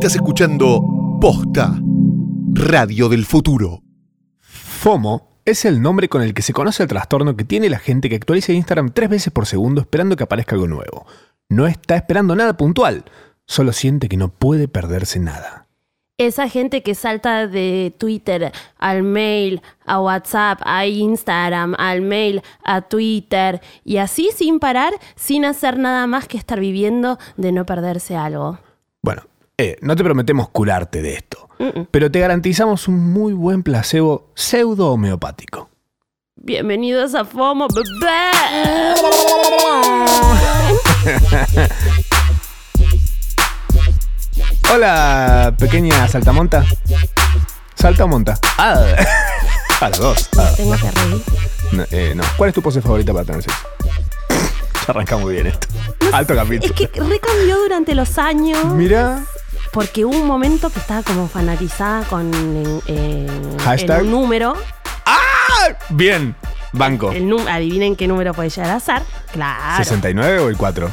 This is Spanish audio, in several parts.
Estás escuchando Posta, Radio del Futuro. FOMO es el nombre con el que se conoce el trastorno que tiene la gente que actualiza Instagram tres veces por segundo esperando que aparezca algo nuevo. No está esperando nada puntual, solo siente que no puede perderse nada. Esa gente que salta de Twitter al mail, a WhatsApp, a Instagram, al mail, a Twitter y así sin parar, sin hacer nada más que estar viviendo de no perderse algo. Bueno, eh, no te prometemos curarte de esto, pero te garantizamos un muy buen placebo pseudo homeopático. Bienvenidos a FOMO, bebé. Hola, pequeña saltamonta. ¿Salta o monta? Ah, a las dos. Ah, Tengo que reír. no, eh, no. ¿Cuál es tu pose favorita para tener sexo? Arranca muy bien esto. Alto capítulo. Es que recambió durante los años. Mira, Porque hubo un momento que estaba como fanatizada con eh, Hashtag. el número. bien. Banco. El adivinen qué número puede llegar a ser. Claro. ¿69 o el 4?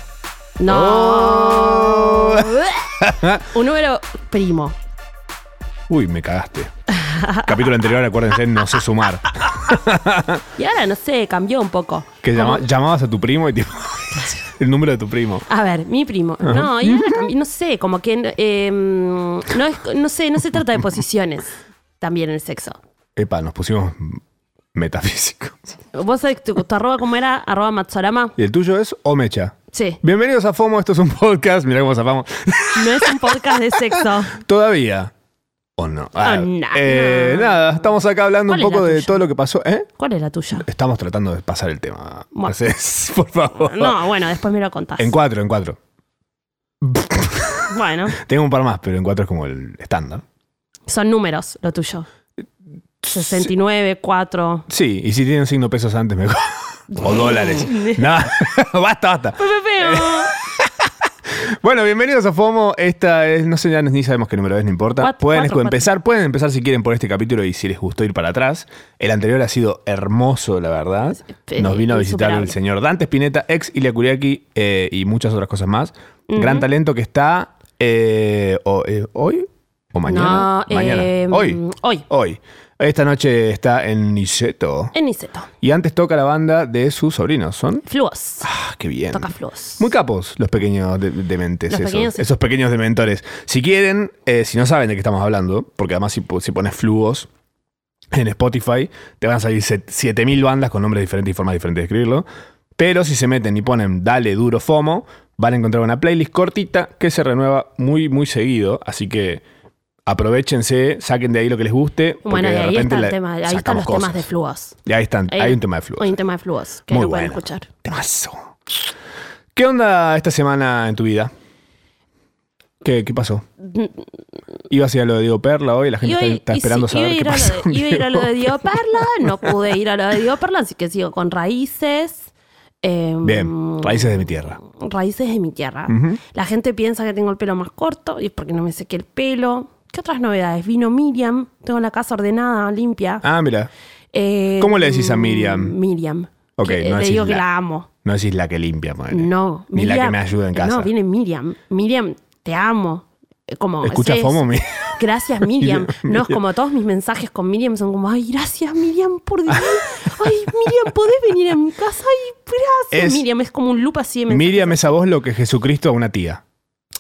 No. Oh. un número primo. Uy, me cagaste. Capítulo anterior, acuérdense, no sé sumar. Y ahora no sé, cambió un poco. Que llama- llamabas a tu primo y tipo. El número de tu primo. A ver, mi primo. No, y ahora no sé, como que eh, no, es- no sé, no se trata de posiciones también en el sexo. Epa, nos pusimos metafísicos. ¿Vos sabés tu, tu arroba cómo era? Arroba Matsorama. ¿Y el tuyo es Omecha? Sí. Bienvenidos a FOMO, esto es un podcast. Mirá cómo zafamos. No es un podcast de sexo. Todavía. ¿O no? Ah, no, eh. Nada, estamos acá hablando un ¿Cuál es poco la de tuya? todo lo que pasó. ¿Eh? ¿Cuál era tuya? Estamos tratando de pasar el tema. Bueno. Por favor. No, bueno, después me lo contás. En cuatro, en cuatro. Bueno, Tengo un par más, pero en cuatro es como el estándar. son números lo tuyo. 69, 4. Sí, y si tienen signo pesos antes, mejor. o dólares. No, basta, basta. Bueno, bienvenidos a FOMO. Esta es, no sé, ya ni sabemos qué número es, no importa. Cuatro, pueden cuatro, empezar, pueden empezar si quieren por este capítulo y si les gustó ir para atrás. El anterior ha sido hermoso, la verdad. Nos vino a visitar el señor Dante Spinetta, ex Ilia Kuriaki eh, y muchas otras cosas más. Gran talento que está eh, eh, hoy o mañana. No, mañana. eh, hoy. Hoy. Hoy. Esta noche está en Niceto. En Niceto. Y antes toca la banda de sus sobrinos. ¿Son? Fluos. Ah, qué bien. Toca fluos. Muy capos los pequeños de- dementes, Los esos, pequeños- esos pequeños dementores. Si quieren, eh, si no saben de qué estamos hablando, porque además si, si pones fluos en Spotify, te van a salir set- 7000 bandas con nombres diferentes y formas diferentes de escribirlo. Pero si se meten y ponen Dale Duro FOMO, van a encontrar una playlist cortita que se renueva muy, muy seguido. Así que aprovechense, saquen de ahí lo que les guste. Bueno, y ahí está el tema, ahí están los temas de fluos. Y ahí están, Ahí- hay un tema de fluos. Hay un tema de fluos que Muy lo pueden bueno. escuchar. Temazo. ¿Qué onda esta semana en tu vida? ¿Qué, qué pasó? ¿Ibas a ir a lo de Diego Perla hoy? La gente está, esperando saber iba, qué pasó. de, iba a ir a lo de Diego Perla, no pude ir a lo de Diego Perla, así que sigo con raíces. Em, Bien, raíces de mi tierra. Raíces de mi tierra. La gente piensa que tengo el pelo más corto y es porque no me sequé el pelo. ¿Qué otras novedades? Vino Miriam, tengo la casa ordenada, limpia. Ah, mira. Eh, ¿Cómo le decís a Miriam? Miriam. Ok, Que, no le digo que la. amo. No decís la que limpia, ponele. No, Ni la que me ayuda en casa. No, viene Miriam. Miriam, te amo. Eh, Como, ¿Escucha es- FOMO? Mi- Gracias, Miriam. Miriam, No, es Miriam. como todos mis mensajes con Miriam son como, ay, gracias, Miriam, por Dios. Ay, Miriam, ¿podés venir a mi casa? Ay, gracias, Es- Miriam. Es como un loop así de mensajes. Miriam es a vos lo que Jesucristo a una tía,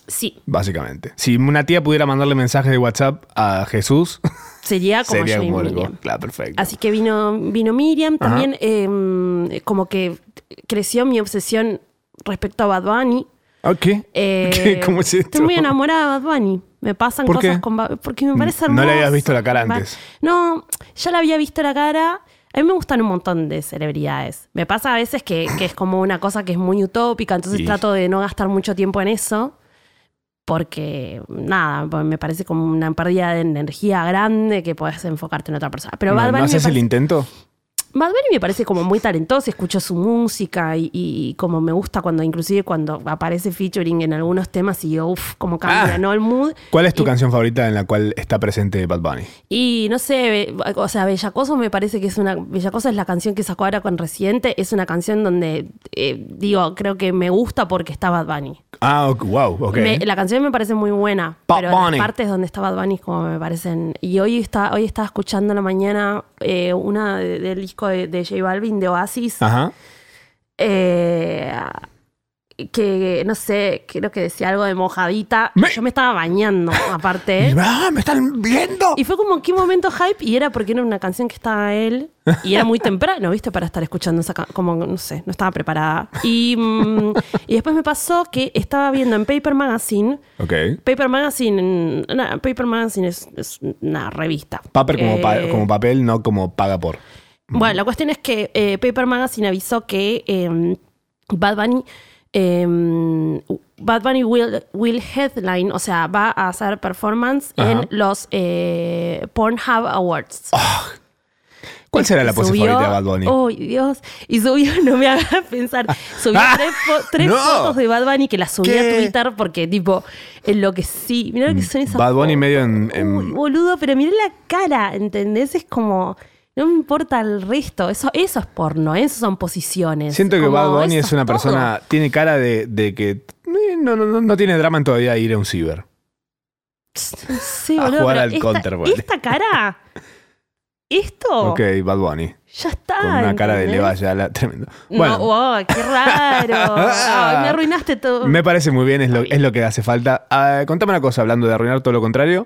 Sí, básicamente. Si una tía pudiera mandarle mensajes de WhatsApp a Jesús, sería como sería yo y. Miriam. Claro, perfecto. Así que vino, vino Miriam. También eh, como que creció mi obsesión respecto a Bad Bunny. Ok. Eh, ¿Qué? ¿Cómo es esto? Estoy muy enamorada de Bad Bunny. Me pasan ¿Por cosas qué? con Bad porque me parece No hermoso. le habías visto la cara antes. No, ya la había visto la cara. A mí me gustan un montón de celebridades. Me pasa a veces que, que es como una cosa que es muy utópica, entonces Y- trato de no gastar mucho tiempo en eso. Porque, nada, pues me parece como una pérdida de energía grande que puedes enfocarte en otra persona. Pero ¿No, Bad ¿no Bunny me haces el intento? Bad Bunny me parece como muy talentoso, escucho su música y, y como me gusta cuando, inclusive cuando aparece featuring en algunos temas y yo, uff, como cambia, Ah. ¿no? El mood. ¿Cuál es tu Y- canción favorita en la cual está presente Bad Bunny? Y no sé, o sea, Bellacoso me parece que es una. Bellacoso es la canción que sacó ahora con Residente. Es una canción donde, eh, digo, creo que me gusta porque está Bad Bunny. Ah, wow, ok. Me- la canción me parece muy buena, Bad pero Bunny. las partes donde está Bad Bunny como me parecen. Y hoy está, hoy estaba escuchando en la mañana eh, una de- del disco de, de J Balvin de Oasis. Ajá. eh, que no sé, creo que decía algo de mojadita. Me- Yo me estaba bañando, aparte. ¡Ah, me están viendo! Y fue como qué momento hype y era porque era una canción que estaba él y era muy temprano, ¿viste? Para estar escuchando esa ca- como no sé, no estaba preparada. Y, mm, y después me pasó que estaba viendo en Paper Magazine. Ok. Paper Magazine, Paper Magazine es, es una revista. Paper como, pa- Eh, como papel, no como paga por. Bueno, la cuestión es que eh, Paper Magazine avisó que eh, Bad Bunny. eh, Bad Bunny will, will headline, o sea, va a hacer performance Ajá. en los eh, Pornhub Awards. ¿Cuál será la pose favorita de Bad Bunny? Oh, Dios. Y subió, no me hagas pensar, subió Ah, tres, fo- tres no. fotos de Bad Bunny que las subí ¿Qué? a Twitter porque, tipo, en lo que sí. Mirá lo que son esas Bad Bunny fotos. medio en- en- Uy, boludo, pero mirá la cara, ¿entendés? Es como. No me importa el resto. Eso, eso es porno, ¿eh? eso son posiciones. Siento que Bad Bunny es una todo. persona, tiene cara de, de que eh, no, no, no, no tiene drama en todavía ir a un ciber. Sí, a boludo. jugar pero al esta, counter, ponele. esta cara. Esto. Ok, Bad Bunny. Ya está. Con una cara de ¿entendés? levaya la- tremendo. No, Bueno, wow, qué raro. Ay, me arruinaste todo. me parece muy bien, es lo, es lo que hace falta. Ah, contame una cosa, hablando de arruinar todo lo contrario.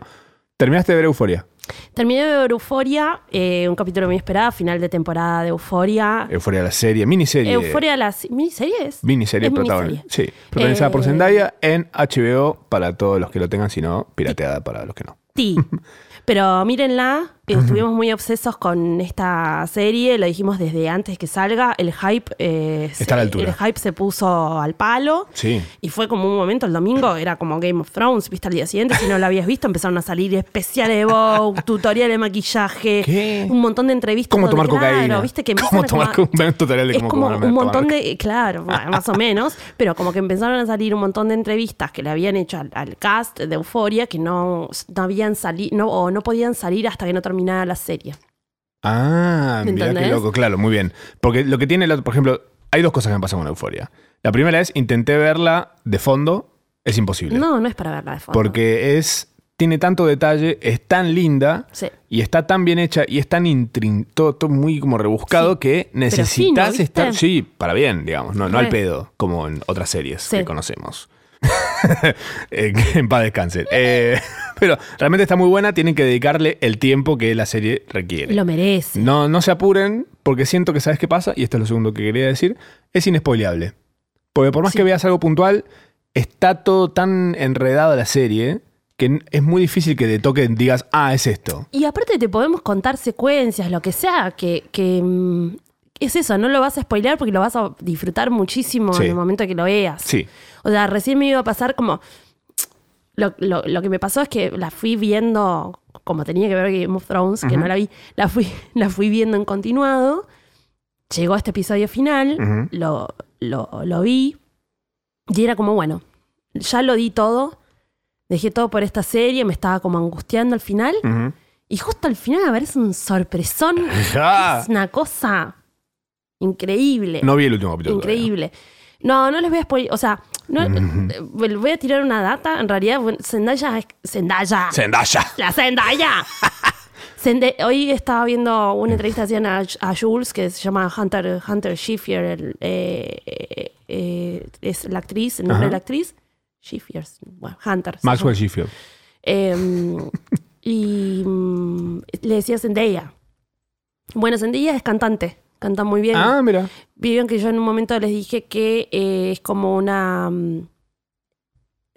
¿Terminaste de ver Euforia? Terminé de ver Euforia, eh, un capítulo muy esperado, final de temporada de Euforia. Euforia la serie, miniserie. Euforia, la. Miniserie Es miniserie. Sí, protagonizada por Eh, Zendaya en HBO para todos los que lo tengan, si no, pirateada para los que no. Sí. Pero mírenla, estuvimos muy obsesos con esta serie, lo dijimos desde antes que salga, el hype, eh, Está se, a la altura. el hype se puso al palo. Sí. Y fue como un momento, el domingo era como Game of Thrones, viste al día siguiente, si no lo habías visto, empezaron a salir especiales de Vogue, tutorial de maquillaje, ¿Qué? un montón de entrevistas. ¿Cómo donde, tomar claro, cocaína? viste que ¿Cómo empiezan a tomar a- un tutorial de es cómo como comer- un montón tomar- de, claro, bueno, más o menos, pero como que empezaron a salir un montón de entrevistas que le habían hecho al, al cast de Euforia que no, no habían salido, no, o no podían salir hasta que no terminara la serie. Ah, mira qué loco, claro, muy bien. Porque lo que tiene, la- por ejemplo, hay dos cosas que me pasan con Euforia. La primera es, intenté verla de fondo, es imposible. No, no es para verla de fondo. Porque es, tiene tanto detalle, es tan linda Sí. y está tan bien hecha y es tan intrin- todo, todo muy como rebuscado Sí, que necesitas estar, sí, para bien, digamos, no, no al pedo, como en otras series Sí. que conocemos. Eh, en paz descansen. Eh, pero realmente está muy buena, tienen que dedicarle el tiempo que la serie requiere. Lo merece. No, no se apuren, porque siento que sabes qué pasa, y esto es lo segundo que quería decir, es inespoileable. Porque por más Sí. que veas algo puntual, está todo tan enredado la serie que es muy difícil que te toque digas, ah, es esto. Y aparte te podemos contar secuencias, lo que sea, que, que, mm, es eso, no lo vas a spoilear porque lo vas a disfrutar muchísimo Sí. en el momento que lo veas. Sí. O sea, recién me iba a pasar como... Lo, lo- lo que me pasó es que la fui viendo, como tenía que ver Game of Thrones, que no la vi, la fui, la fui viendo en continuado. Llegó este episodio final, lo, lo, lo vi, y era como, bueno, ya lo di todo, dejé todo por esta serie, me estaba como angustiando al final. Y justo al final aparece un sorpresón. Es una cosa increíble. No vi el último capítulo. increíble. No, no les voy a spoiler. O sea, no, eh, voy a tirar una data. En realidad, Zendaya es. Zendaya. Zendaya. ¡La Zendaya! Zende- Hoy estaba viendo una entrevista que hacían a, a Jules que se llama Hunter, Hunter Schiffer. el, eh, eh, es la actriz, el nombre Ajá. de la actriz. Schiffer. Bueno, Hunter. Maxwell. Sheffield. Eh, y mm, le decía Zendaya. Bueno, Zendaya es cantante, canta muy bien. Ah, mira. Vieron que yo en un momento les dije que eh, es como una. mm,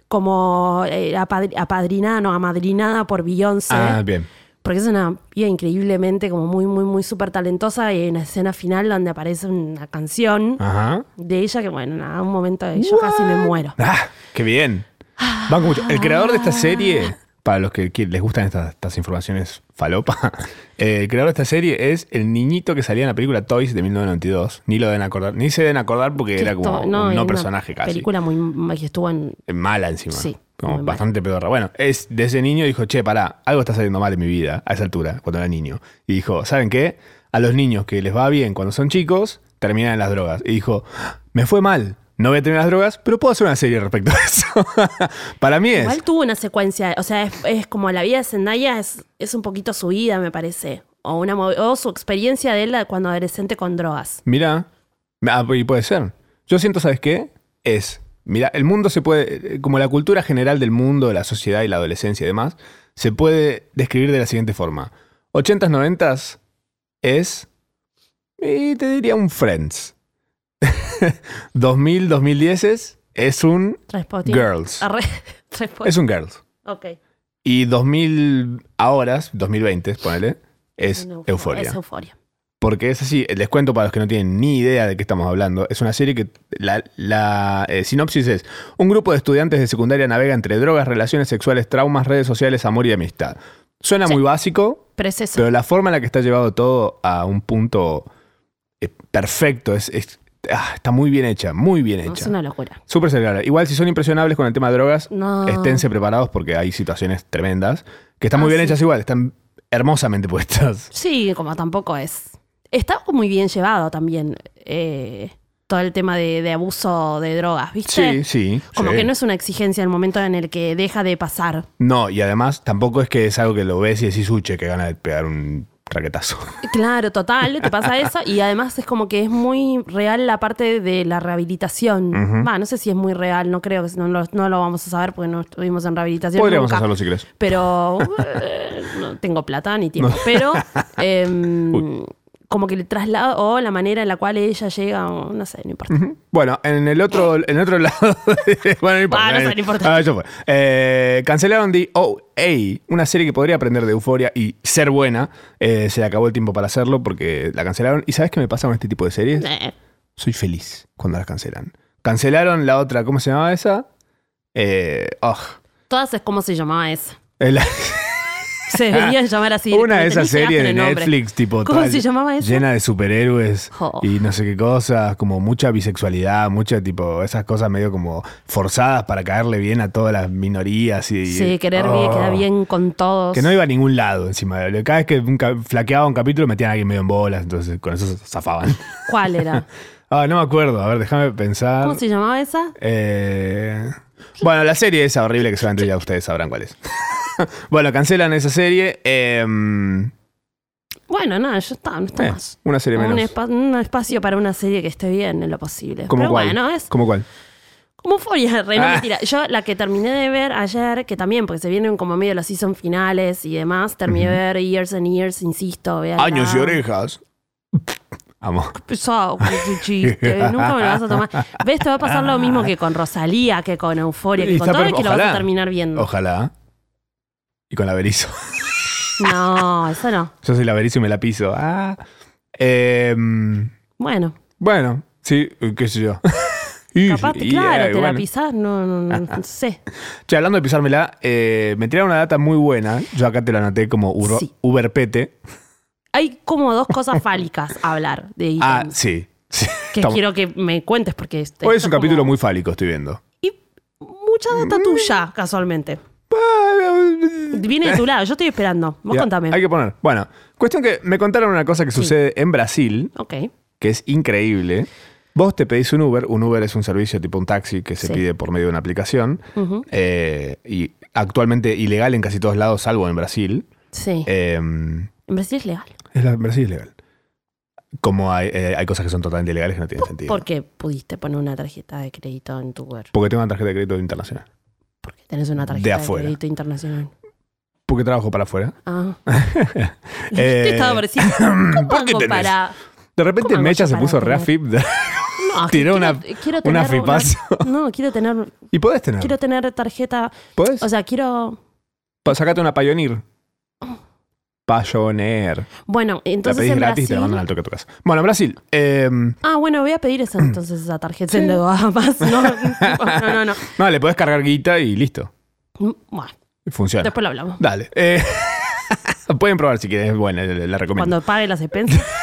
como eh, apadri- apadrinada, no, amadrinada por Beyoncé. Ah, bien. Porque es una piba increíblemente, como muy, muy, muy súper talentosa. Y hay una escena final donde aparece una canción Ajá. de ella que, bueno, nada, un momento yo casi me muero. Ah, qué bien. Banco mucho. El creador de esta serie para los que les gustan estas, estas informaciones falopa, eh, el creador de esta serie es el niñito que salía en la película Toys de 1992. Ni lo deben acordar, ni se deben acordar porque Que era como un no personaje casi. Película muy que estuvo en. Mala encima. Sí, Como bastante pedorra. Bueno, es de ese niño dijo, che, pará, algo está saliendo mal en mi vida a esa altura, cuando era niño. Y dijo, ¿saben qué? A los niños que les va bien cuando son chicos, terminan en las drogas. Y dijo, me fue mal. No voy a tener las drogas, pero puedo hacer una serie respecto a eso. Para mí es. Igual tuvo una secuencia. O sea, es, es como la vida de Zendaya es, es un poquito su vida, me parece. O, una, o su experiencia de él cuando adolescente con drogas. Mira, ah, y puede ser. Yo siento, ¿sabes qué? Es, mira, el mundo se puede, como la cultura general del mundo, de la sociedad y la adolescencia y demás, se puede describir de la siguiente forma. 80s, 90s es, y te diría un Friends. 2000, 2010 es, es un. Girls. Arre-. Es un Girls. Ok. Y 2000 ahora, 2020, ponele, es Euforia. Es euforia. Porque es así, les cuento para los que no tienen ni idea de qué estamos hablando. Es una serie que la, la, eh, sinopsis es: un grupo de estudiantes de secundaria navega entre drogas, relaciones sexuales, traumas, redes sociales, amor y amistad. Suena Sí. muy básico, Pero es eso. pero la forma en la que está llevado todo a un punto eh, perfecto es, es- ah, está muy bien hecha, muy bien es hecha. una locura. Súper cerebral. Igual si son impresionables con el tema de drogas, No. esténse preparados porque hay situaciones tremendas que están Ah, muy bien sí. hechas igual, están hermosamente puestas. Sí, como tampoco es. Está muy bien llevado también eh, todo el tema de, de abuso de drogas, ¿viste? sí. Como sí. que no es una exigencia en el momento en el que deja de pasar. No, y además tampoco es que es algo que lo ves y decís, uche, que gana de pegar un raquetazo. Claro, total, te pasa eso. Y además es como que es muy real la parte de la rehabilitación. No sé si es muy real, no creo que no lo, no lo vamos a saber porque no estuvimos en rehabilitación. Podríamos nunca. hacerlo si querés. Pero eh, no tengo plata ni tiempo. Pero em, como que el traslado o la manera en la cual ella llega, o no sé, no importa. Bueno, en el otro, en el otro lado. bueno, no importa. Ah, no sé, no importa. Ah, eso fue. Eh, cancelaron The OA, una serie que podría aprender de euforia y ser buena. Eh, se le acabó el tiempo para hacerlo porque la cancelaron. ¿Y sabes qué me pasa con este tipo de series? Eh, Soy feliz cuando las cancelan. Cancelaron la otra, ¿cómo se llamaba esa? Eh, oh, todas es como se llamaba esa. el- Se deberían llamar así. una de esas series de. Netflix, tipo. ¿Cómo toda se llamaba esa? Llena de superhéroes y no sé qué cosas, como mucha bisexualidad, mucha tipo, esas cosas medio como forzadas para caerle bien a todas las minorías y. Sí, querer bien, Oh. quedar bien con todos. Que no iba a ningún lado encima. Cada vez que flaqueaba un capítulo metían a alguien medio en bolas, entonces con eso zafaban. ¿Cuál era? ah, no me acuerdo, a ver, déjame pensar. ¿Cómo se llamaba esa? Eh, bueno, la serie esa horrible que solamente ya ustedes sabrán cuál es. bueno, cancelan esa serie. eh, Bueno, no, ya está, no está eh, más. una serie Un, menos. espa- un espacio para una serie que esté bien en lo posible. ¿Cómo Pero cuál? bueno, es ¿Cómo cuál? como Euphoria, re, no Ah. mentira. Yo la que terminé de ver ayer, que también, porque se vienen como medio los season finales y demás, terminé de ver Years and Years, insisto. Años y orejas. Amo. Pesado chiste, nunca me lo vas a tomar. ¿Ves? Te va a pasar lo mismo que con Rosalía, que con Euforia, que con todo, y que lo vas a terminar viendo. Ojalá. Y con la Berizo. No, eso no. Yo soy la Berizo y me la piso. Ah. Eh, Bueno, bueno, sí, qué sé yo. Capaz, y, claro, eh, te la pisás, no, no, no, no sé. Che, hablando de pisármela, eh, me tiraron una data muy buena. Yo acá te la anoté como Uro- Sí. Uberpete. Hay como dos cosas fálicas a hablar de Ah, ítems sí. sí. que Estamos- quiero que me cuentes porque este- Hoy es un capítulo muy fálico, estoy viendo. y mucha data tuya casualmente viene de tu lado yo estoy esperando vos Ya, contame Hay que poner. Bueno, cuestión que me contaron una cosa que Sí. sucede en Brasil, ok que es increíble. Vos te pedís un Uber, un Uber es un servicio tipo un taxi que se Sí. pide por medio de una aplicación eh, y actualmente ilegal en casi todos lados, salvo en Brasil. sí Eh, en Brasil es legal es la, Brasil es legal. Como hay, eh, hay cosas que son totalmente ilegales que no tienen sentido. porque pudiste poner una tarjeta de crédito en tu Uber Porque tengo una tarjeta de crédito internacional. porque tenés una tarjeta De crédito internacional Porque trabajo para afuera. ah Eh, te estaba pareciendo ¿cómo ¿por qué tenés? para De repente ¿Cómo hago Mecha se puso tener? reafip no, Tiró quiero- una- quiero una tener fipazo. no quiero tener y podés tener. quiero tener tarjeta ¿Podés? o sea quiero Sacate una Pioneer. Pioneer. bueno La entonces pedís en gratis y te la Brasil mandan al toque a tu casa. Bueno, Brasil. eh, Ah, bueno, voy a pedir esa entonces esa tarjeta en dedo más. No, no, no, no. no, le podés cargar guita y listo. Mm, Bueno, Funciona. Después lo hablamos. Dale. Eh, pueden probar si quieren, la, la recomiendo. Cuando pague las expensas.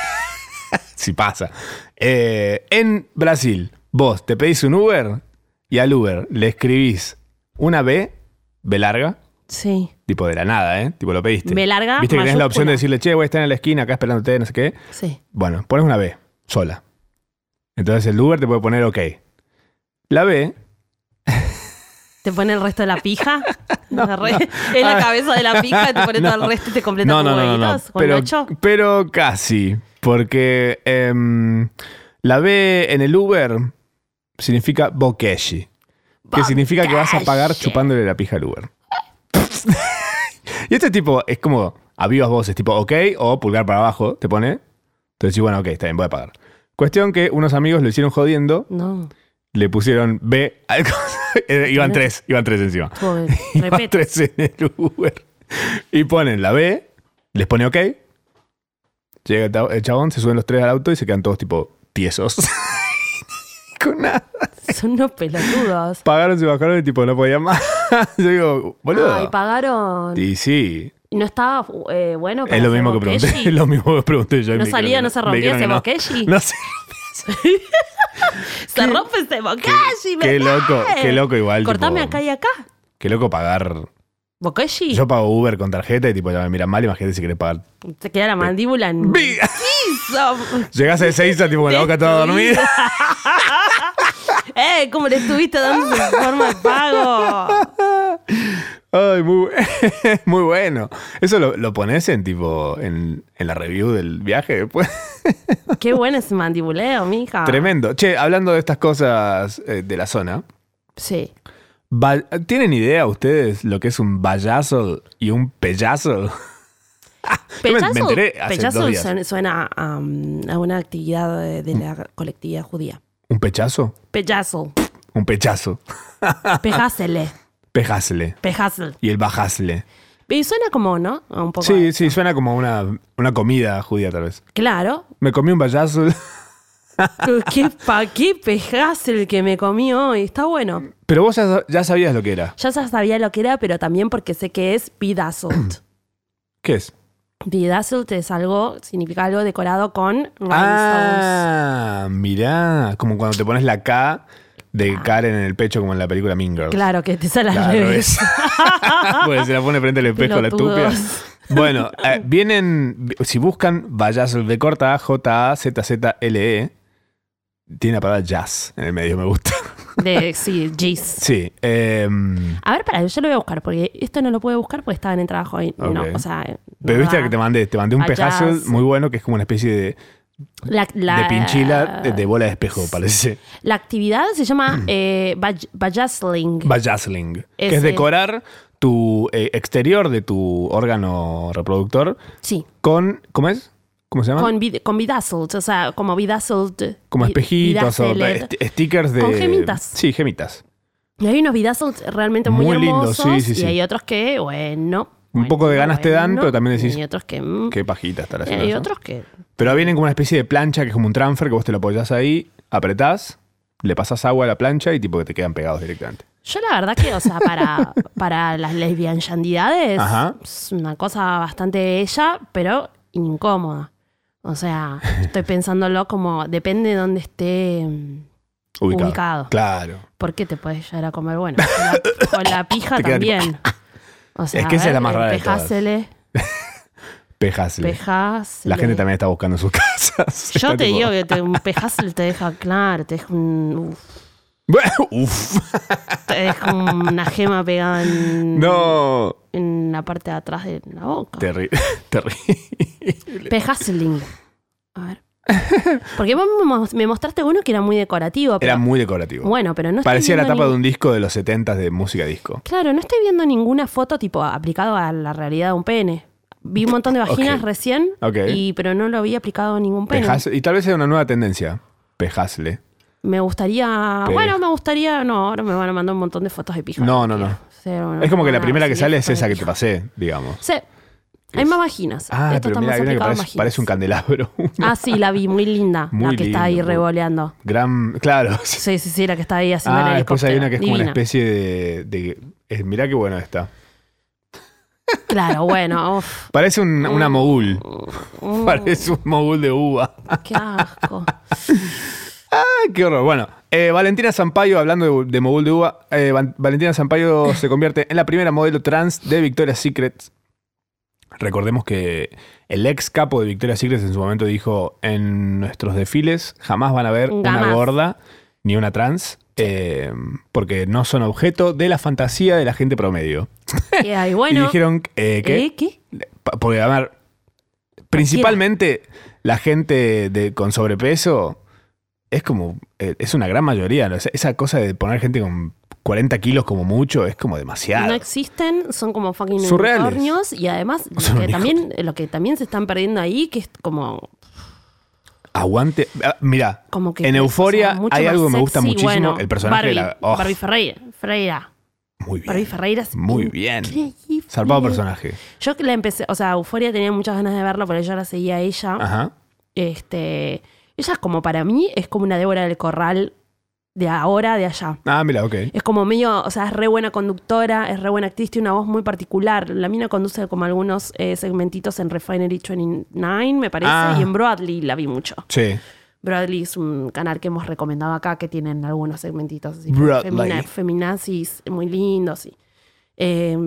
Si pasa. Eh, en Brasil, vos te pedís un Uber y al Uber le escribís una B, B larga, sí. tipo de la nada, ¿eh? Tipo lo pediste. B larga, Viste que tenés la opción de decirle, che, voy a estar en la esquina acá esperándote, no sé qué. Sí. Bueno, pones una B, sola. Entonces el Uber te puede poner OK. La B, Te pone el resto de la pija. Re- Es la cabeza de la pija y te pone todo No. el resto y te completa no, no, no, no, no. Pero, casi. Porque em, la B en el Uber significa bokeshi. Que significa que vas a pagar chupándole la pija al Uber. Y este tipo es como a vivas voces, tipo OK o pulgar para abajo, te pone. Entonces sí, bueno, ok, está bien, voy a pagar. Cuestión que unos amigos lo hicieron jodiendo, No. le pusieron B al. Eh, iban tres, iban tres encima. Tipo, Iban tres en el Uber. Y ponen la B, les pone OK. Llega el chabón, se suben los tres al auto y se quedan todos tipo tiesos. Con nada. Son unos pelotudos. Pagaron, se bajaron y tipo no podían más. Yo digo, boludo. Ay, pagaron. y sí, ¿Y no estaba eh, bueno para es lo mismo que pregunté. Es lo mismo que pregunté yo. ¿No salía, que no se rompía ese no. bokeshi? No sé. Se rompe este bokeshi, me Qué loco, qué loco igual. Cortame tipo, acá y acá. Qué loco pagar. ¿Bokeshi? Yo pago Uber con tarjeta y tipo ya me miran mal. Imagínate si querés pagar. Te queda la mandíbula en ¡Viga! Llegás a Ezeiza tipo con la boca toda dormida. ¡Eh! ¿Cómo le estuviste dando su forma de pago? Ay, muy, muy bueno. Eso lo, lo pones en tipo en, en la review del viaje después. Qué bueno ese mandibuleo, mija. Tremendo. Che, hablando de estas cosas eh, de la zona, Sí. ¿tienen idea ustedes lo que es un vallazo y un pellazo? Yo me- me Pechazo, enteré hace pechazo dos días. suena, um, a una actividad de, de la colectividad judía. ¿Un pechazo? Pechazo. Un pechazo. Pejásele. Pejasle. Pejásel. Y el bajasle. Y suena como, ¿no? Un poco. Sí, sí, suena como una, una comida judía tal vez. Claro. Me comí un vallazo. ¿Qué, pa, qué pejásel que me comí hoy? Está bueno. Pero vos ya, ya sabías lo que era. Ya sabía lo que era, pero también porque sé que es bedazzled. ¿Qué es? Bedazzled es algo, significa algo decorado con rhinestones. Ah, mirá. Como cuando te pones la K de Karen en el pecho, como en la película Mean Girls. Claro, que te sale al revés. pues se la pone frente al espejo la estúpida. Pelotudos. Bueno, eh, vienen. Si buscan Vallazzle de corta, J-A-Z-Z-L-E, E, tiene la palabra jazz en el medio, me gusta. De, sí, G's. Sí. em, A ver, para, yo lo voy a buscar, porque esto no lo pude buscar porque estaba en el trabajo y no, o sea... pero no viste que te mandé, te mandé un pejazo muy bueno que es como una especie de, La, la- de pinchila de, de bola de espejo, parece. La actividad se llama eh, baj- vajazzling. Vajazzling. Que Es, eh, decorar tu eh, exterior de tu órgano reproductor sí, con. ¿Cómo es? ¿Cómo se llama? con, vid- con bedazzled, o sea, como bedazzled. como espejitos o bedazzled. stickers de. Con gemitas. Sí, gemitas. Y hay unos bedazzled realmente muy, Muy lindos, hermosos sí, sí, y sí. hay otros que, bueno... Un poco de ganas te dan, pero también decís, Y otros que... mm, Qué pajita estar y haciendo hay eso. otros que... Pero vienen como una especie de plancha que es como un transfer que vos te lo apoyás ahí, apretás, le pasás agua a la plancha y tipo que te quedan pegados directamente. Yo la verdad que, o sea, para, para las lesbianchandidades Ajá. es una cosa bastante bella, pero incómoda. O sea, estoy pensándolo como depende de dónde esté mm, Ubicado. ubicado. Claro. Porque te puedes llegar a comer, bueno, con la, con la pija también. O sea, Es que esa es la más rara de Pejasle. pejásele. La gente también está buscando sus casas. Yo Está te tipo- digo que te, un pejásele te deja, claro, te deja, un, uf, Uf. te deja una gema pegada en, No. en la parte de atrás de la boca. Terrible. Terrible. Pejasling. A ver. Porque vos me mos- me mostraste uno que era muy decorativo. Pero, Era muy decorativo. bueno, pero no estoy Parecía la tapa de un disco de los 70 de música disco. Claro, no estoy viendo ninguna foto tipo aplicado a la realidad de un pene. Vi un montón de vaginas recién, y, pero no lo había aplicado a ningún pene. Y tal vez sea una nueva tendencia. Pejasle. Me gustaría. Bueno, me gustaría. No, ahora me van a mandar un montón de fotos de pija. No, no, no. Es como que la primera que sale es esa que te pasé, digamos. Sí. Hay más vaginas. Ah, Esto pero más hay una que parece, un candelabro. Ah, sí, la vi, muy linda. Muy la que está ahí revoleando. Gran. Claro. Sí, sí, sí, la que está ahí haciendo Ah, el después hay una que es como una especie de. de- eh, mirá qué bueno está. Claro, bueno, uf, Parece un- una mogul. mm, Parece un mogul de uva. qué asco. Ay, qué horror. Bueno, eh, Valentina Sampaio, hablando de, de mogul de uva, eh, Valentina Sampaio se convierte en la primera modelo trans de Victoria's Secret. Recordemos que el ex capo de Victoria's Secret en su momento dijo: En nuestros desfiles jamás van a ver una gorda ni una trans. eh, porque no son objeto de la fantasía de la gente promedio. Y ahí, bueno, y dijeron que. ¿Qué? Porque, a ver, principalmente la gente de, con sobrepeso es como, eh, es una gran mayoría. ¿no? Esa- cosa de poner gente con 40 kilos como mucho es como demasiado. No existen, son como fucking Surreales. unicornios y además lo que, también, lo que también se están perdiendo ahí, que es como, Aguante. Ah, Mira, como que... en Euforia hay algo que me gusta sexy. muchísimo, Bueno, el personaje de Barbie, la- oh. Barbie Ferreira. Ferreira. muy bien. Barbie Ferreira es Muy bien. increíble. Zarpado personaje. Yo la empecé, o sea, Euforia tenía muchas ganas de verla, porque yo la seguía a ella. Ajá. Este, ella es como para mí, es como una Débora del Corral de ahora, de allá. Ah, mira, ok. Es como medio, o sea, es re buena conductora, es re buena actriz, tiene una voz muy particular. La mina conduce como algunos eh, segmentitos en Refinery 29, me parece, Ah. y en Broadly la vi mucho. Sí. Broadly es un canal que hemos recomendado acá que tienen algunos segmentitos así, femina- feminazis muy lindos. Y, eh,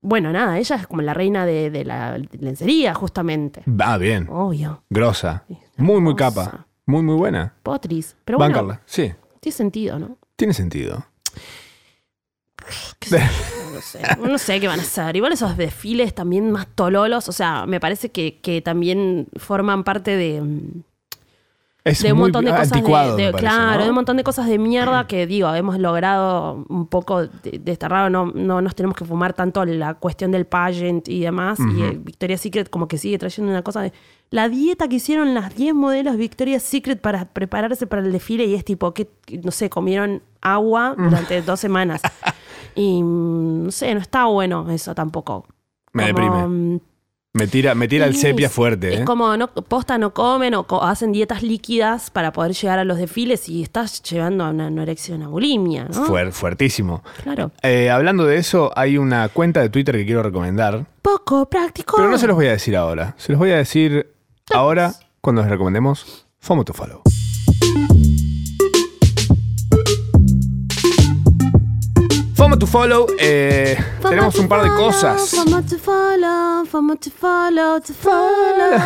bueno, nada, ella es como la reina de, de la lencería, justamente. Ah, bien. Obvio. Grosa. Sí, Muy, muy capa. Muy, muy buena. Potris. Pero bueno, Bancarla. Sí. tiene sentido, ¿no? Tiene sentido. sé no sé, no sé qué van a hacer. Igual esos desfiles también más tololos, o sea, me parece que, que también forman parte de, mm, Es de un muy montón de cosas de, anticuado, de- me parece, claro, ¿no? de un montón de cosas de mierda que digo, hemos logrado un poco de- desterrado, no, no nos tenemos que fumar tanto la cuestión del pageant y demás. Y eh, Victoria's Secret como que sigue trayendo una cosa de la dieta que hicieron las 10 modelos Victoria's Secret para prepararse para el desfile y es tipo que, no sé, comieron agua durante dos semanas. Y mm, no sé, no está bueno eso tampoco. Me Como, deprime. mm, Me tira, me tira el sepia fuerte, Es ¿eh? como no, posta no comen o co- hacen dietas líquidas para poder llegar a los desfiles y estás llevando a una anorexia, una bulimia, ¿no? Fuer- fuertísimo. Claro. Eh, hablando de eso, hay una cuenta de Twitter que quiero recomendar. Poco práctico. Pero no se los voy a decir ahora. Se los voy a decir ahora cuando les recomendemos FOMO to Follow. FOMO to Follow, eh, Fama tenemos to un par de follow, cosas. fama to follow, fama to follow, to follow.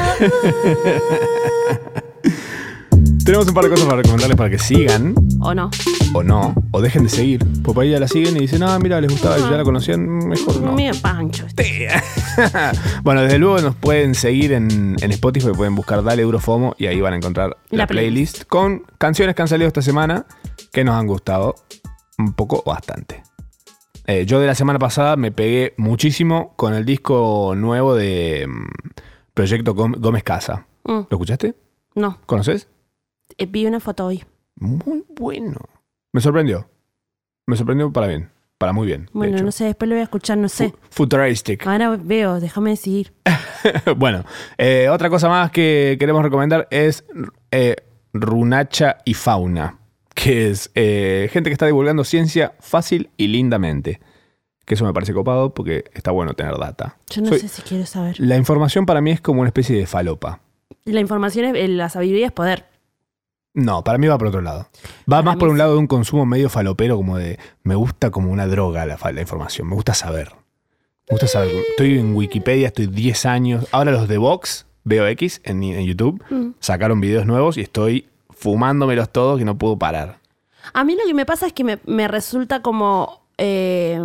Tenemos un par de cosas para recomendarles para que sigan ¿O no? o no, o dejen de seguir. Porque ahí ya la siguen y dicen, ah, mira, les gustaba, ya la conocían, mejor no. Mira, pancho. este. bueno, desde luego nos pueden seguir en, en Spotify, pueden buscar Dale Duro FOMO y ahí van a encontrar la, La playlist con canciones que han salido esta semana que nos han gustado un poco o bastante. Eh, yo de la semana pasada me pegué muchísimo con el disco nuevo de mm, Proyecto Gómez Casa. Mm, ¿Lo escuchaste? no, ¿Conoces? Eh, vi una foto hoy. Muy bueno. Me sorprendió. Me sorprendió para bien. Para muy bien. de Bueno, hecho. no sé, después lo voy a escuchar, no sé. Fu- Futuristic. Ahora veo, déjame decidir. bueno, eh, otra cosa más que queremos recomendar es eh, Runacha y Fauna, que es eh, gente que está divulgando ciencia fácil y lindamente. Que eso me parece copado porque está bueno tener data. Yo no Soy- sé si quiero saber. La información para mí es como una especie de falopa. La información, es, la sabiduría es poder. No, para mí va por otro lado. Va Para más por un sí. lado de un consumo medio falopero, como de me gusta como una droga la, información, me gusta saber. Me gusta saber. Estoy en Wikipedia, estoy 10 años. Ahora los de Vox, veo X en, en YouTube, Mm. sacaron videos nuevos y estoy fumándomelos todos que no puedo parar. A mí lo que me pasa es que me, me resulta como. eh,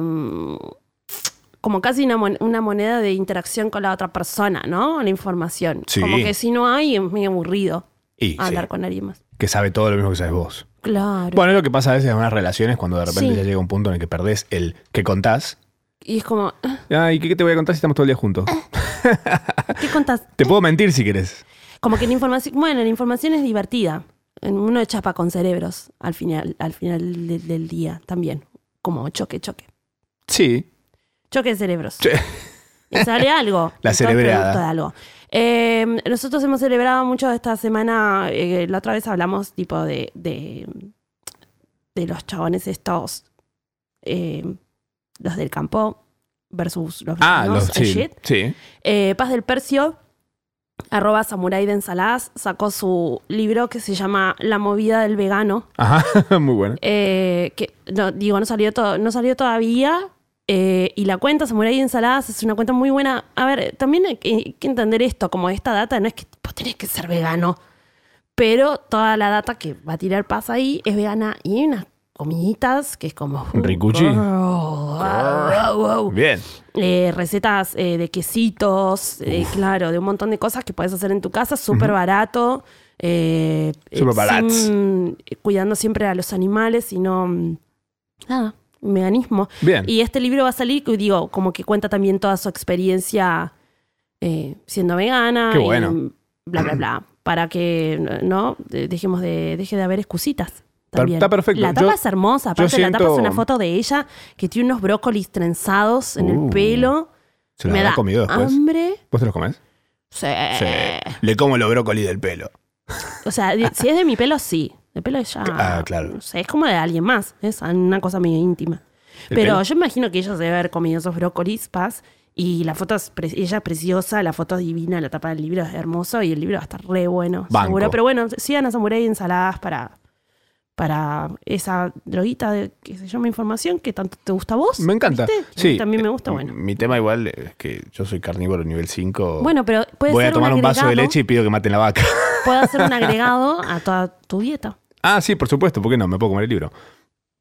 como casi una, mon- una moneda de interacción con la otra persona, ¿no? La información. Sí. Como que si no hay, es muy aburrido Y hablar sí, con alguien más. que sabe todo lo mismo que sabes vos. Claro. Bueno, es lo que pasa a veces en unas relaciones cuando de repente Sí. ya llega un punto en el que perdés el que contás. Y es como, ah, Ay, ¿qué, te voy a contar si estamos todo el día juntos? ¿qué contás? Te puedo mentir si querés. Como que la información, bueno, la información es divertida. Uno de chapa con cerebros al final, al final de- del día también. Como choque, choque. Sí. Choque de cerebros. Y sale algo. La Y cerebreada. algo. Eh, nosotros hemos celebrado mucho esta semana. eh, la otra vez hablamos tipo de, de, de los chabones estos, eh, los del campo, versus los Ah, los, and sí. shit. Sí. Eh, Paz del Percio, arroba samurai de ensaladas, sacó su libro que se llama La movida del vegano. Ajá, muy bueno. eh, que no, digo, no salió, no salió todavía. Eh, y la cuenta Samurai Ensaladas es una cuenta muy buena. A ver, también hay que, hay que entender esto, como esta data, no es que vos tenés que ser vegano, pero toda la data que va a tirar Paz ahí es vegana y hay unas comiditas que es como... Ricuchi. Wow, wow. Bien. Eh, recetas eh, de quesitos, claro, de un montón de cosas que puedes hacer en tu casa, súper barato. Súper eh, cuidando siempre a los animales y no. mm, Nada, un veganismo. Bien. Y este libro va a salir, digo, como que cuenta también toda su experiencia eh, siendo vegana. Qué y bueno. bla, bla, bla. Para que, ¿no? De- Dejemos de, deje de haber excusitas. También. está perfecto. La tapa Yo- es hermosa. Aparte, la tapa siento- es una foto de ella que tiene unos brócolis trenzados en Uh, el pelo. ¿Se los Me da comido después? hambre. ¿Vos te los comés? Sí. Sí. Le como los brócolis del pelo. O sea, si es de mi pelo, sí. De pelo ya. Ah, claro. No sé, es como de alguien más. Es una cosa medio íntima. ¿El Pero pelo? yo imagino que ella se debe haber comido esos brócolis, paz. Y la foto es pre- ella es preciosa, la foto es divina, la tapa del libro es hermoso y el libro va a estar re bueno, Banco. seguro. Pero bueno, sigan a Samurai ensaladas para, para esa droguita de, que se llama información que tanto te gusta a vos. Me encanta. Sí. también me gusta, bueno. Mi tema igual es que yo soy carnívoro nivel 5. Bueno, pero puede Voy a tomar un, vaso de leche y pido que maten la vaca. Puede hacer un agregado a toda tu dieta. Ah, sí, por supuesto, ¿por qué no? Me puedo comer el libro.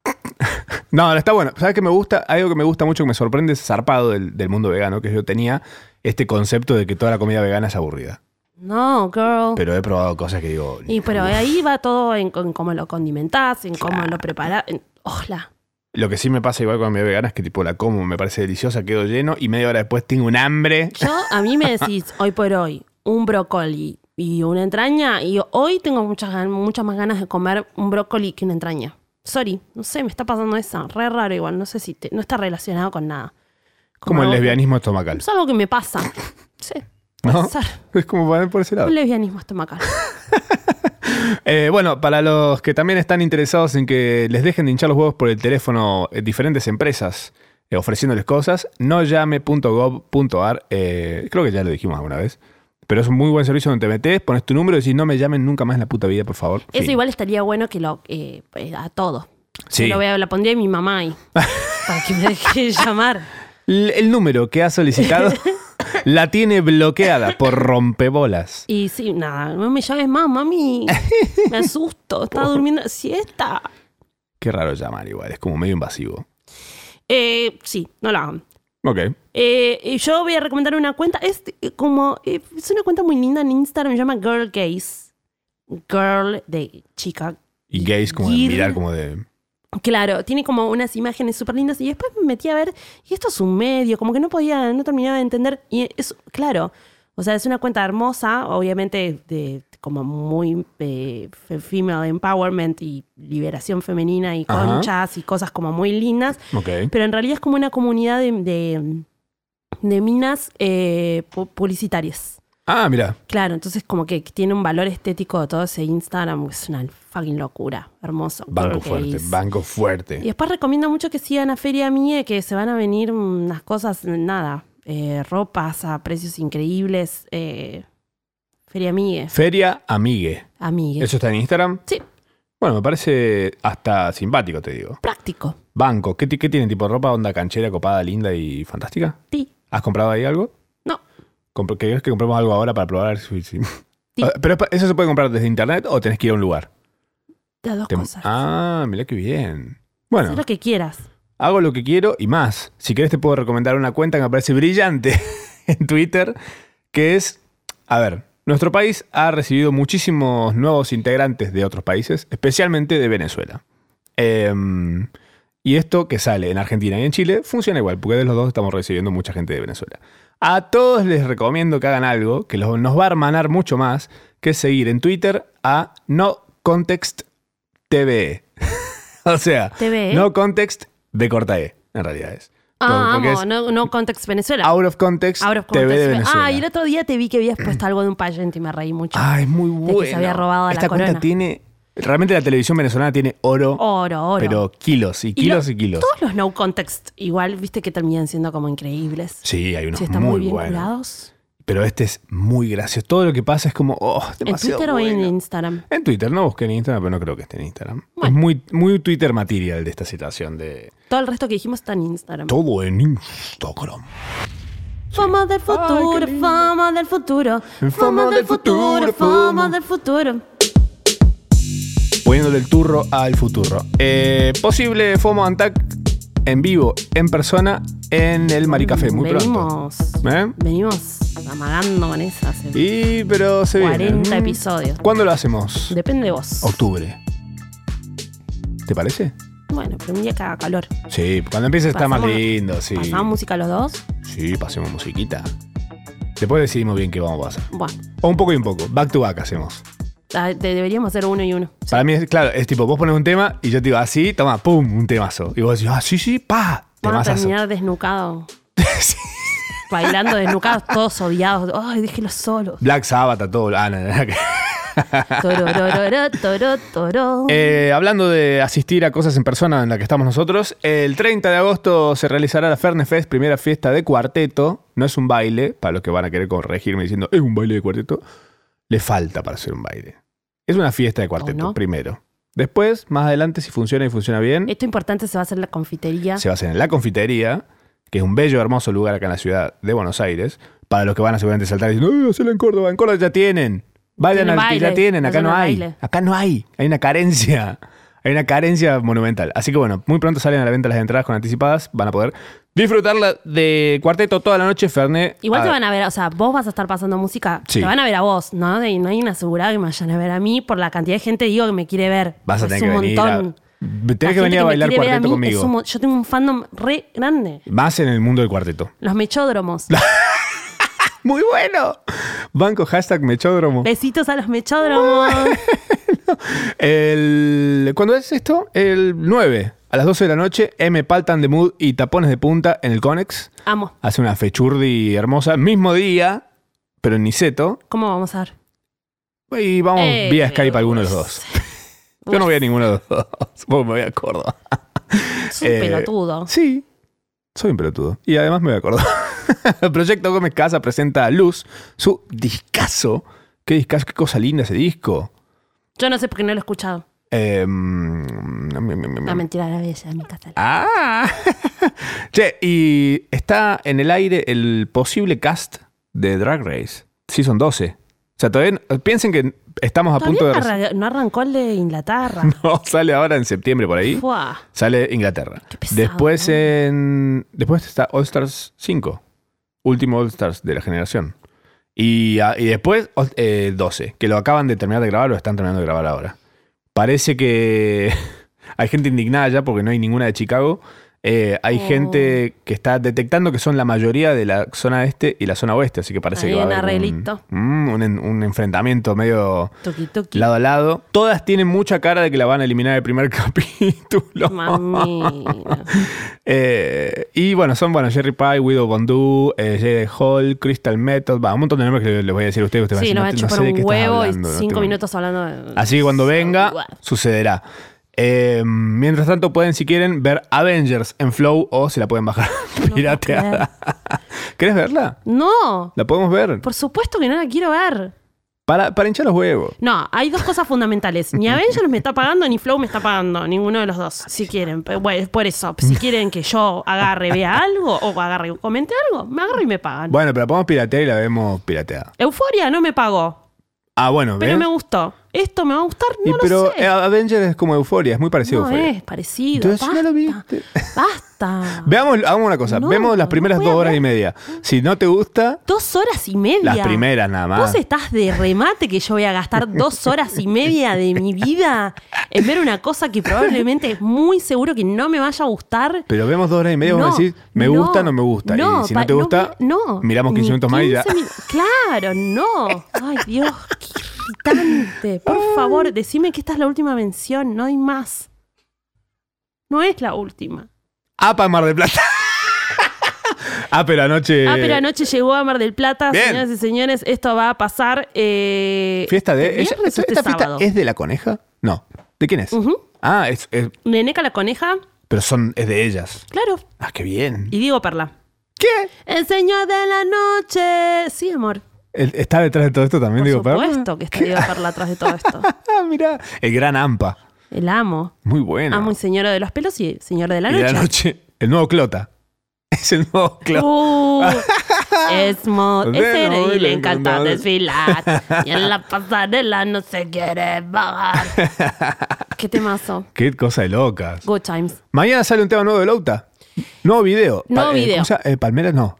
no, está bueno. ¿Sabes qué me gusta? Algo que me gusta mucho que me sorprende, es zarpado del, del mundo vegano, que yo tenía este concepto de que toda la comida vegana es aburrida. No, girl. Pero he probado cosas que digo. Y pero ahí va todo en, en cómo lo condimentás, en cómo Claro. lo preparás. Ojalá. Lo que sí me pasa igual con la comida vegana es que tipo la como, me parece deliciosa, quedo lleno y media hora después tengo un hambre. Yo, a mí me decís, hoy por hoy, un brócoli y una entraña, y hoy tengo muchas, muchas más ganas de comer un brócoli que una entraña. Sorry, no sé, me está pasando eso. Re raro igual, no sé si te- no está relacionado con nada. Como el que- lesbianismo estomacal. Es algo que me pasa. Sí. Es como van por ese lado. Un lesbianismo estomacal. Eh, bueno, para los que también están interesados en que les dejen de hinchar los huevos por el teléfono eh, diferentes empresas eh, ofreciéndoles cosas, noyame.gov.ar, eh, creo que ya lo dijimos alguna vez, pero es un muy buen servicio donde te metes, pones tu número y decís no me llamen nunca más en la puta vida, por favor. Eso Fin. igual estaría bueno que lo eh, eh, a todo. Sí. Yo lo voy a, la pondría a mi mamá ahí. para que me deje llamar. L- El número que ha solicitado la tiene bloqueada por rompebolas. Y sí, nada, no me llames más, mami. Me asusto. Estaba durmiendo siesta. Qué raro llamar igual, es como medio invasivo. Eh, sí, no la hagan. Ok. Eh, y yo voy a recomendar una cuenta. Es como. eh, es una cuenta muy linda en Instagram. Se llama Girl Gaze. Girl de chica. Y gays como de mirar como de... Claro, tiene como unas imágenes súper lindas. Y después me metí a ver. Y esto es un medio. Como que no podía. No terminaba de entender. Y es. Claro. O sea, es una cuenta hermosa. Obviamente de como muy eh, fe- female empowerment y liberación femenina y Ajá. conchas y cosas como muy lindas. Ok. Pero en realidad es como una comunidad de, de, de minas eh, pu- publicitarias. Ah, mira. Claro, entonces como que tiene un valor estético todo ese Instagram. Es una fucking locura. Hermoso. Banco fuerte, banco fuerte. Y después recomiendo mucho que sigan a Feria Mie, que se van a venir unas cosas, nada, eh, ropas a precios increíbles. eh, Feria Mie, Feria Amigue. amigue. ¿Eso está en Instagram? Sí, Bueno, me parece hasta simpático, te digo. práctico. Banco. ¿Qué, qué tienen? ¿Tipo ropa onda canchera, copada, linda y fantástica? Sí. ¿Has comprado ahí algo? No. ¿Querés que compremos algo ahora para probar? Sí. ¿Pero eso se puede comprar desde internet o tenés que ir a un lugar? Las dos Te- cosas. Ah, mira qué bien. Haz Bueno, lo que quieras. Hago lo que quiero y más. Si querés te puedo recomendar una cuenta que me parece brillante en Twitter, que es, a ver, nuestro país ha recibido muchísimos nuevos integrantes de otros países, especialmente de Venezuela. Em, y esto que sale en Argentina y en Chile funciona igual, porque de los dos estamos recibiendo mucha gente de Venezuela. A todos les recomiendo que hagan algo que los- nos va a hermanar mucho más, que es seguir en Twitter a No Context TV. o sea, TV. No Context de corta E, en realidad es. Ah, Porque amo, es no, no Context Venezuela. Out of Context, Out of TV de context. Venezuela. Ah, y el otro día te vi que habías puesto algo de un payente y me reí mucho. Ah, es muy que bueno. se había robado la Esta cuenta corona. tiene Realmente la televisión venezolana tiene oro, Oro, oro. pero kilos y Y kilos lo- y kilos. Todos los no context, igual, viste que terminan siendo como increíbles. Sí, hay unos si están muy, muy, bien buenos. curados. Pero este es muy gracioso. Todo lo que pasa es como, oh, ¿En Twitter o en. Instagram? En Twitter, no busqué en Instagram, pero no creo que esté en Instagram. Es muy, muy Twitter material de esta situación de Todo el resto que dijimos está en Instagram. todo en Instagram. Fama del futuro, Ay, fama del futuro. Fama Fama del del futuro, fama. del futuro. Poniendo del turro al futuro. Eh, posible FOMO Antac en vivo, en persona, en el Maricafé, muy venimos, pronto. ¿Eh? Venimos amagando con esa hace Y, pero se viene. 40 Mm. episodios. ¿Cuándo lo hacemos? Depende de vos. Octubre. ¿Te parece? Bueno, pero un día que haga calor. Sí, cuando empiece está más lindo, sí. ¿Pasamos música los dos? Sí, pasemos musiquita. Después decidimos bien qué vamos a pasar. Bueno, O un poco y un poco. Back to back hacemos. Ah, de- deberíamos hacer uno y uno. Para mí es, claro, es tipo, vos pones un tema y yo te digo así, toma, pum, un temazo. Y vos decís, ah, sí, sí, pa, Vamos a temazazo. terminar desnucado. Sí. Bailando desnucados, todos odiados. Ay, déjelos solos. Black Sabbath a todo. Ah, no, no, no, que- Tororororo, toro, toro. Eh, hablando de asistir a cosas en persona en la que estamos nosotros, el 30 de agosto se realizará la Ferne Fest, primera fiesta de cuarteto. No es un baile, para los que van a querer corregirme diciendo, es un baile de cuarteto. Le falta para ser un baile. Es una fiesta de cuarteto, no? primero. Después, más adelante, si funciona y funciona bien, Esto importante se va a hacer en la confitería. se va a hacer en la confitería, que es un bello, hermoso lugar acá en la ciudad de Buenos Aires. Para los que van a seguramente saltar y dicen, ¡ay, hacelo en Córdoba! En Córdoba ya tienen. Vayan Tienen al que ya baile, tienen, acá no hay. baile. Acá no hay. Hay una carencia. Hay una carencia monumental. Así que bueno, muy pronto salen a la venta las entradas con anticipadas. Van a poder disfrutarla de cuarteto toda la noche, Fernet. Igual te van a ver, o sea, vos vas a estar pasando música, Sí. te van a ver a vos, ¿no? De- no hay una asegurada que me vayan a ver a mí por la cantidad de gente, digo, que me quiere ver. Vas a Es tener que un venir. a- montón. La Tenés que venir a bailar ver a cuarteto mí es conmigo. un yo tengo un fandom re grande. Más en el mundo del cuarteto. Los mechódromos. ¡Muy bueno! Banco hashtag mechódromo. Besitos a los mechódromos. El, ¿Cuándo es esto? El 9, a las 12 de la noche, M. Paltan de Mood y Tapones de Punta en el Conex. Amo. Hace una fechurdi hermosa. Mismo día, pero en Niceto. ¿Cómo vamos a ver? Y vamos Eh, vía Skype a alguno de los dos. Yo no voy a ninguno de los dos. Porque me voy a Córdoba. Es un Eh, pelotudo. Sí, soy un pelotudo. Y además me voy a Córdoba. Proyecto Gómez Casa presenta a Luz su discazo. ¿Qué discazo? ¿Qué cosa linda ese disco? Yo no sé por qué no lo he escuchado. Eh, mm, La mentira de la bella de mi casa. Ah. che, y está en el aire el posible cast de Drag Race. Season 12. O sea, todavía piensen que estamos a punto de... No arra- no arrancó el de Inglaterra. No, sale ahora en septiembre por ahí. Fua. Sale Inglaterra. Qué pesado, después ¿no? en. Después está All Stars 5. Último All Stars de la generación. Y, ah, y después eh, 12. Que lo acaban de terminar de grabar, lo están terminando de grabar ahora. Parece que hay gente indignada ya porque no hay ninguna de Chicago. Eh, hay Oh. gente que está detectando que son la mayoría de la zona este y la zona oeste, así que parece Ahí que va a haber un, mm, un en- un enfrentamiento medio Tuki tuki. lado a lado. Todas tienen mucha cara de que la van a eliminar el primer capítulo. Eh, y bueno, son bueno, Jerry Pie, Widow Bondú, eh, J.D. Hall, Crystal Method, va, un montón de nombres que les voy a decir a ustedes. ustedes Sí, van a nos va a decir, no, chupar sé de un qué huevo hablando, y no cinco minutos hablando de... Así que cuando venga, sucederá. Eh, mientras tanto, pueden, si quieren, ver Avengers en Flow o se la pueden bajar puedo pirateada. ¿Querés verla? No, La podemos ver. por supuesto que no la quiero ver. Para, para hinchar los huevos. No, hay dos cosas fundamentales. Ni Avengers me está pagando, ni Flow me está pagando. Ninguno de los dos, si quieren. Bueno, por eso. Si quieren que yo agarre, vea algo, o agarre, comente algo, me agarro y me pagan. Bueno, pero la podemos piratear y la vemos pirateada. Euforia no me pagó, Ah, bueno, pero me gustó. ¿Esto me va a gustar? Y No pero lo sé. eh, Avengers es como Euforia, es muy parecido no a Euforia. es parecido. Entonces, basta, ¿no lo viste? Basta. Veamos, hagamos una cosa. No, Vemos las primeras dos horas ver. y media. Si no te gusta, Dos horas y media. las primeras nada más. Vos estás de remate que yo voy a gastar dos horas y media de mi vida en ver una cosa que probablemente es muy seguro que no me vaya a gustar. Pero vemos dos horas y media, vos No, decís, me no, gusta o no me gusta. y si no te gusta, no, miramos 15 ni minutos más y ya. 15 minu- Claro, no. Ay, Dios, qué irritante. Por favor, decime que esta es la última mención, no hay más. No es la última. APA Mar del Plata. Ah, pero anoche. Ah, pero anoche llegó a Mar del Plata, Bien. señoras y señores, esto va a pasar. Eh, Fiesta de. ¿este ¿Ella- ¿Esta, este fiesta es de la coneja? No. ¿De quién es? Ah, es, es- Neneca la coneja, pero son, es de ellas. claro. Ah, qué bien. Y Diego Perla. ¿Qué? El señor de la noche. Sí, amor. ¿El- ¿Está detrás de todo esto también, Por digo, Perla? supuesto que está Diego Perla atrás de todo esto. Ah, mira. El gran Ampa. El amo. Muy bueno. Amo y señora de los pelos y señor de la y noche. de la noche. El nuevo Clota. Es el nuevo Clota. Uh, es mo ese no, y le encanta desfilar. Y en la pasarela no se quiere bajar. Qué temazo. Qué cosa de locas. Good times. Mañana sale un tema nuevo de Louta. Nuevo video. Nuevo eh, video. Eh, Palmeras no.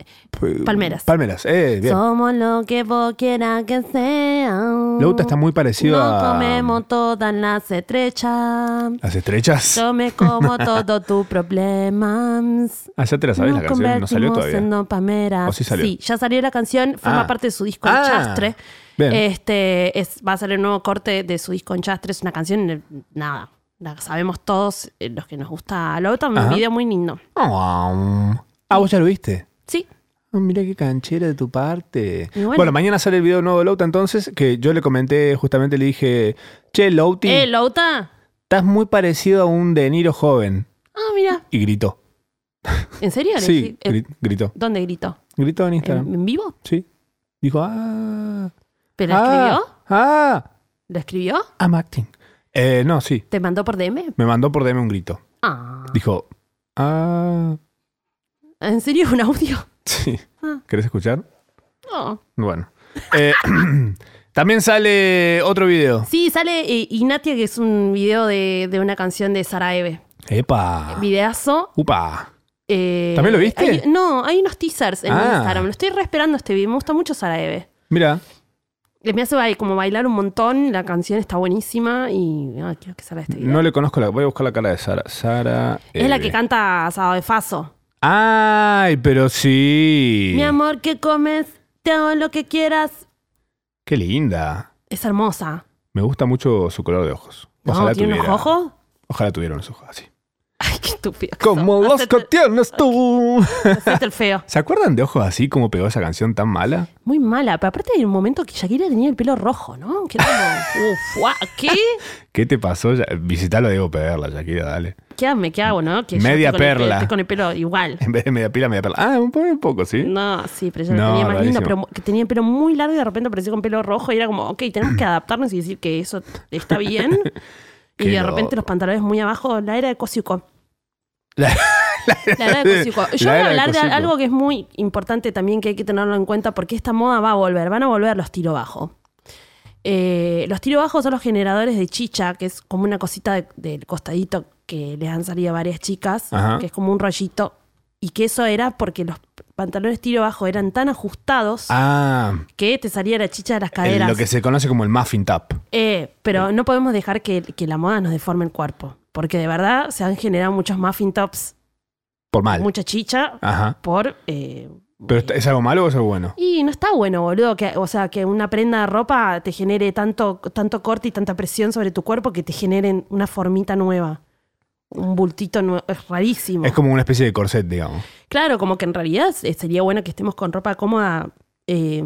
Palmeras. Palmeras, eh, bien. Somos lo que vos quieras que sea. Louta está muy parecido no a. comemos todas las estrechas. Las estrechas. Yo me como todo tus problemas. Ah, ya te la sabes Nos la canción. No salió todavía. en dopameras. ¿O sí salió? ya salió la canción, forma Ah. parte de su disco Ah, Enchastre. bien. Este, es, va a salir un nuevo corte de su disco Enchastre. Es una canción, eh, nada, la sabemos todos eh, los que nos gusta Lauta. Un Ajá. video muy lindo. Ah, vos ya lo viste. Sí, Ah, mira qué canchera de tu parte. Y Bueno, bueno. mañana sale el video nuevo de Louta entonces, que yo le comenté, justamente le dije, che, Louti, eh, Lauta. estás muy parecido a un De Niro joven. Ah, mira. Y gritó. ¿En serio? Le Sí, eh, gri- gritó. ¿Dónde gritó? Gritó en Instagram. ¿En, vivo? Sí. Dijo, ah. ¿Pero ah, escribió? Ah, ¿Lo escribió? I'm acting. Eh, no, sí. ¿Te mandó por DM? Me mandó por DM un grito. Ah. Dijo, ah. ¿En serio un audio? Sí. Ah. ¿Querés escuchar? No. Bueno. Eh, también sale otro video. Sí, sale eh, Ignatia, que es un video de, de una canción de Sara Eve. ¡Epa! Videazo. ¡Upa! eh, ¿También lo viste? hay- no, hay unos teasers en Ah. Instagram. Lo estoy re esperando este video. Me gusta mucho Sara Eve. Mira, Me hace como bailar un montón. La canción está buenísima y ah, quiero que salga este video. no le conozco la. Voy a buscar la cara de Sara. Sara. es la que canta Sábado de Faso. ¡Ay, pero sí! Mi amor, ¿qué comes? Te hago lo que quieras. ¡Qué linda! Es hermosa. Me gusta mucho su color de ojos. ¿No? ¿Tiene unos tuviera- ojos? Ojalá tuviera unos ojos así. Ay, qué estúpido. que Como los Hacete- que tienes tú. hacete el feo. ¿Se acuerdan de ojos así como pegó esa canción tan mala? Muy mala. Pero aparte hay un momento que Shakira tenía el pelo rojo, ¿no? Que era como, uf, guau, ¿qué? ¿Qué te pasó? Ya- Visitalo Diego Perla, Shakira, dale. ¿Qué, hago? ¿Qué hago, no? Que yo Media estoy con el pe- perla. estoy con el pelo igual. En vez de media pila, media perla. Ah, un poco, un poco, ¿sí? No, sí, pero yo lo No, tenía más lindo, rarísimo. pero mu- que tenía el pelo muy largo y de repente apareció con pelo rojo y era como, ok, tenemos que adaptarnos y decir que eso está bien. y Qué de repente loco. los pantalones muy abajo, la era de Kosiuko. La- La era de Kosiuko. Yo voy a de hablar de algo que es muy importante también que hay que tenerlo en cuenta porque esta moda va a volver, van a volver los tiro bajo. Eh, los tiro bajos son los generadores de chicha, que es como una cosita de- del costadito que les han salido a varias chicas, Ajá. que es como un rollito. Y que eso era porque los pantalones tiro bajo eran tan ajustados Ah, que te salía la chicha de las el- caderas. lo que se conoce como el muffin top. Eh, pero no podemos dejar que, que la moda nos deforme el cuerpo. Porque de verdad se han generado muchos muffin tops, Por mal. mucha chicha, Ajá. por... eh, ¿Pero es algo malo o es algo bueno? y no está bueno, boludo. Que, o sea, que una prenda de ropa te genere tanto, tanto corte y tanta presión sobre tu cuerpo que te generen una formita nueva. Un bultito nuevo. Es rarísimo. Es como una especie de corset, digamos. Claro, como que en realidad sería bueno que estemos con ropa cómoda eh,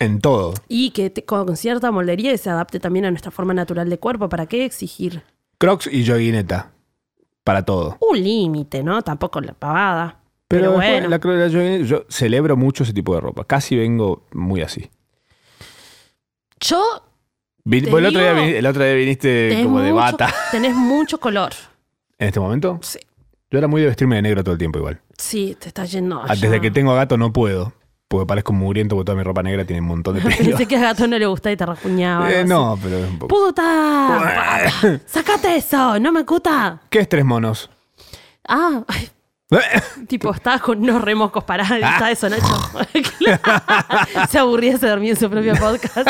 En todo. y que te- con cierta moldería se adapte también a nuestra forma natural de cuerpo. ¿Para qué exigir Crocs y joguineta. Para todo. un límite, no? Tampoco la pavada. Pero, bueno. la Crocs y la joguineta, yo celebro mucho ese tipo de ropa. Casi vengo muy así. Yo Vin- vos el, otro día, digo, el otro día viniste tenés como de mucho- bata. tenés mucho color. ¿En este momento? Sí, Yo era muy de vestirme de negro todo el tiempo igual. sí te está yendo. Ah, Desde que tengo a gato no puedo. Porque parezco mugriento porque toda mi ropa negra tiene un montón de pelo. Pensé que a gato no le gustaba y te rasguñaba. Eh, no, pero es un poco. ¡Puta! ¡Sácate eso! ¡No me cuta! ¿Qué es tres monos? Ah, tipo, estaba con unos remoscos parados. Ah. ¿Está eso, Nacho? se aburría, se dormía en su propio podcast.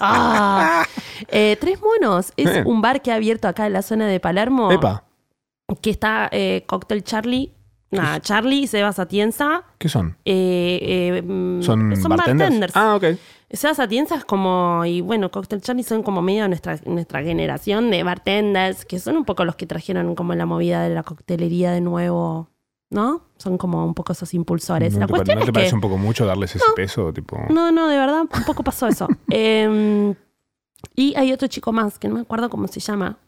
Ah. Eh, Tres Monos es Eh. un bar que ha abierto acá en la zona de Palermo. Epa, Que está eh, Cocktail Charlie. Nada, Charlie, Sebas Atienza. ¿qué son? eh, eh, mm, ¿Son, bartenders? bartenders. Ah, ok. Sebas Atienza es como, y bueno, Cocktail Charlie son como medio nuestra, nuestra generación de bartenders, que son un poco los que trajeron como la movida de la coctelería de nuevo ¿no? Son como un poco esos impulsores. ¿No La te, cuestión ¿no te parece que... un poco mucho darles ese peso? Tipo, No, no, de verdad, un poco pasó eso. Em, y hay otro chico más, que no me acuerdo cómo se llama,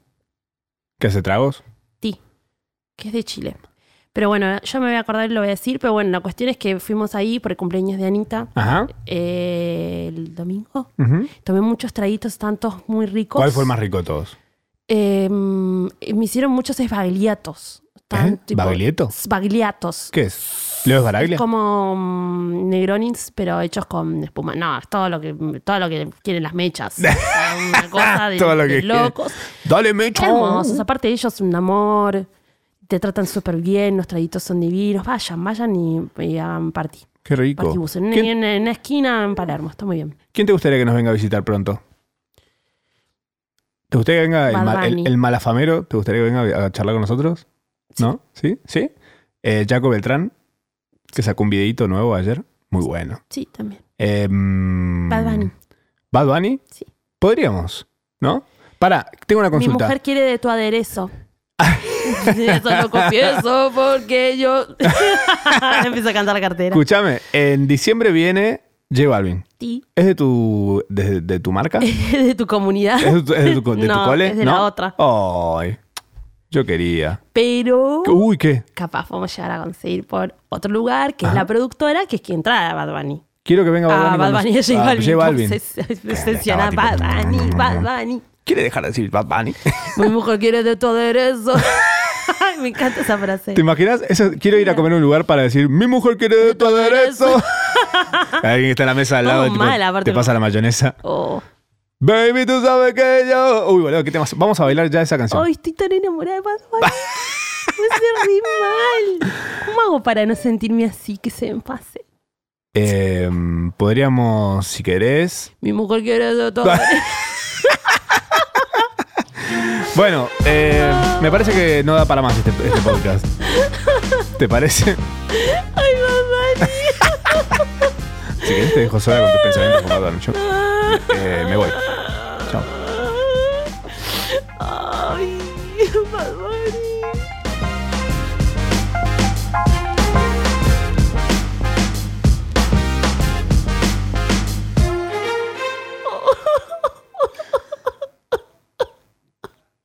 ¿Qué hace tragos? que es de Chile. Pero bueno, yo me voy a acordar y lo voy a decir, pero bueno, la cuestión es que fuimos ahí por el cumpleaños de Anita Ajá. eh, el domingo. Ujú. Tomé muchos traguitos, tantos muy ricos. ¿Cuál fue el más rico de todos? Em, me hicieron muchos esbagliatos. ¿Eh? ¿Baglietto? Sbagliatos. ¿Qué es? ¿Leo Baraglia? Como mm, Negronis, pero hechos con espuma. No, es todo lo que, todo lo que quieren las mechas. Una cosa de, Todo lo de que quieren. locos. Dale, mecho. Hermosos. Aparte de ellos, un amor. Te tratan súper bien, los traguitos son divinos. Vayan, vayan y, y hagan party. Qué rico. En, ¿Quién, en- en una esquina en Palermo. Está muy bien. quién te gustaría que nos venga a visitar pronto? ¿Te gustaría que venga el, Bad ma- el- Bunny. el malafamero? ¿Te gustaría que venga a charlar con nosotros? ¿No? ¿Sí? ¿Sí? Eh, Jaco Beltrán, que sacó un videito nuevo ayer. Muy bueno. Sí, también. Em, Bad Bunny. ¿Bad Bunny? Sí. Podríamos, ¿no? Para, tengo una Mi consulta. mujer quiere de tu aderezo. Eso lo confieso porque yo. Empiezo a cantar la cartera. Escúchame, en diciembre viene J Balvin. Sí. ¿Es de tu, de, de tu marca? ¿Es de tu comunidad. de tu, es de tu- de tu No, cole? es de ¿No? la otra. Ay, yo quería. Pero Uy, ¿qué? capaz vamos a llegar a conseguir por otro lugar, que es la productora, que es quien trae a Bad Bunny. Quiero que venga Bad Ah, Bunny. Bad con Bunny, J Ah, Balvin. J Balvin. Se obsesiona Bad Bunny, Bad Bunny. ¿Quiere dejar de decir Bad Bunny? Mi mujer quiere de tu aderezo. Me encanta esa frase. ¿Te imaginas? Eso, quiero ir a comer a un lugar para decir, mi mujer quiere de tu aderezo. Alguien que está en la mesa al lado, Vamos tipo, mal, aparte. te pasa la mayonesa. Oh. Baby, tú sabes que yo... Uy, boludo, ¿qué temas? Vamos a bailar ya esa canción. Ay, estoy tan enamorada de Bad Bunny. Me re mal. ¿Cómo hago para no sentirme así que se me pase? Eh, podríamos, si querés... Mi mujer quiere de tu aderezo. Bueno, eh, me parece que no da para más este, este podcast. ¿Te parece? Ay, Bunny. Si querés te dejo sola con tus pensamientos como Bunny. Yo, eh, me voy. Chao. Ay, Bad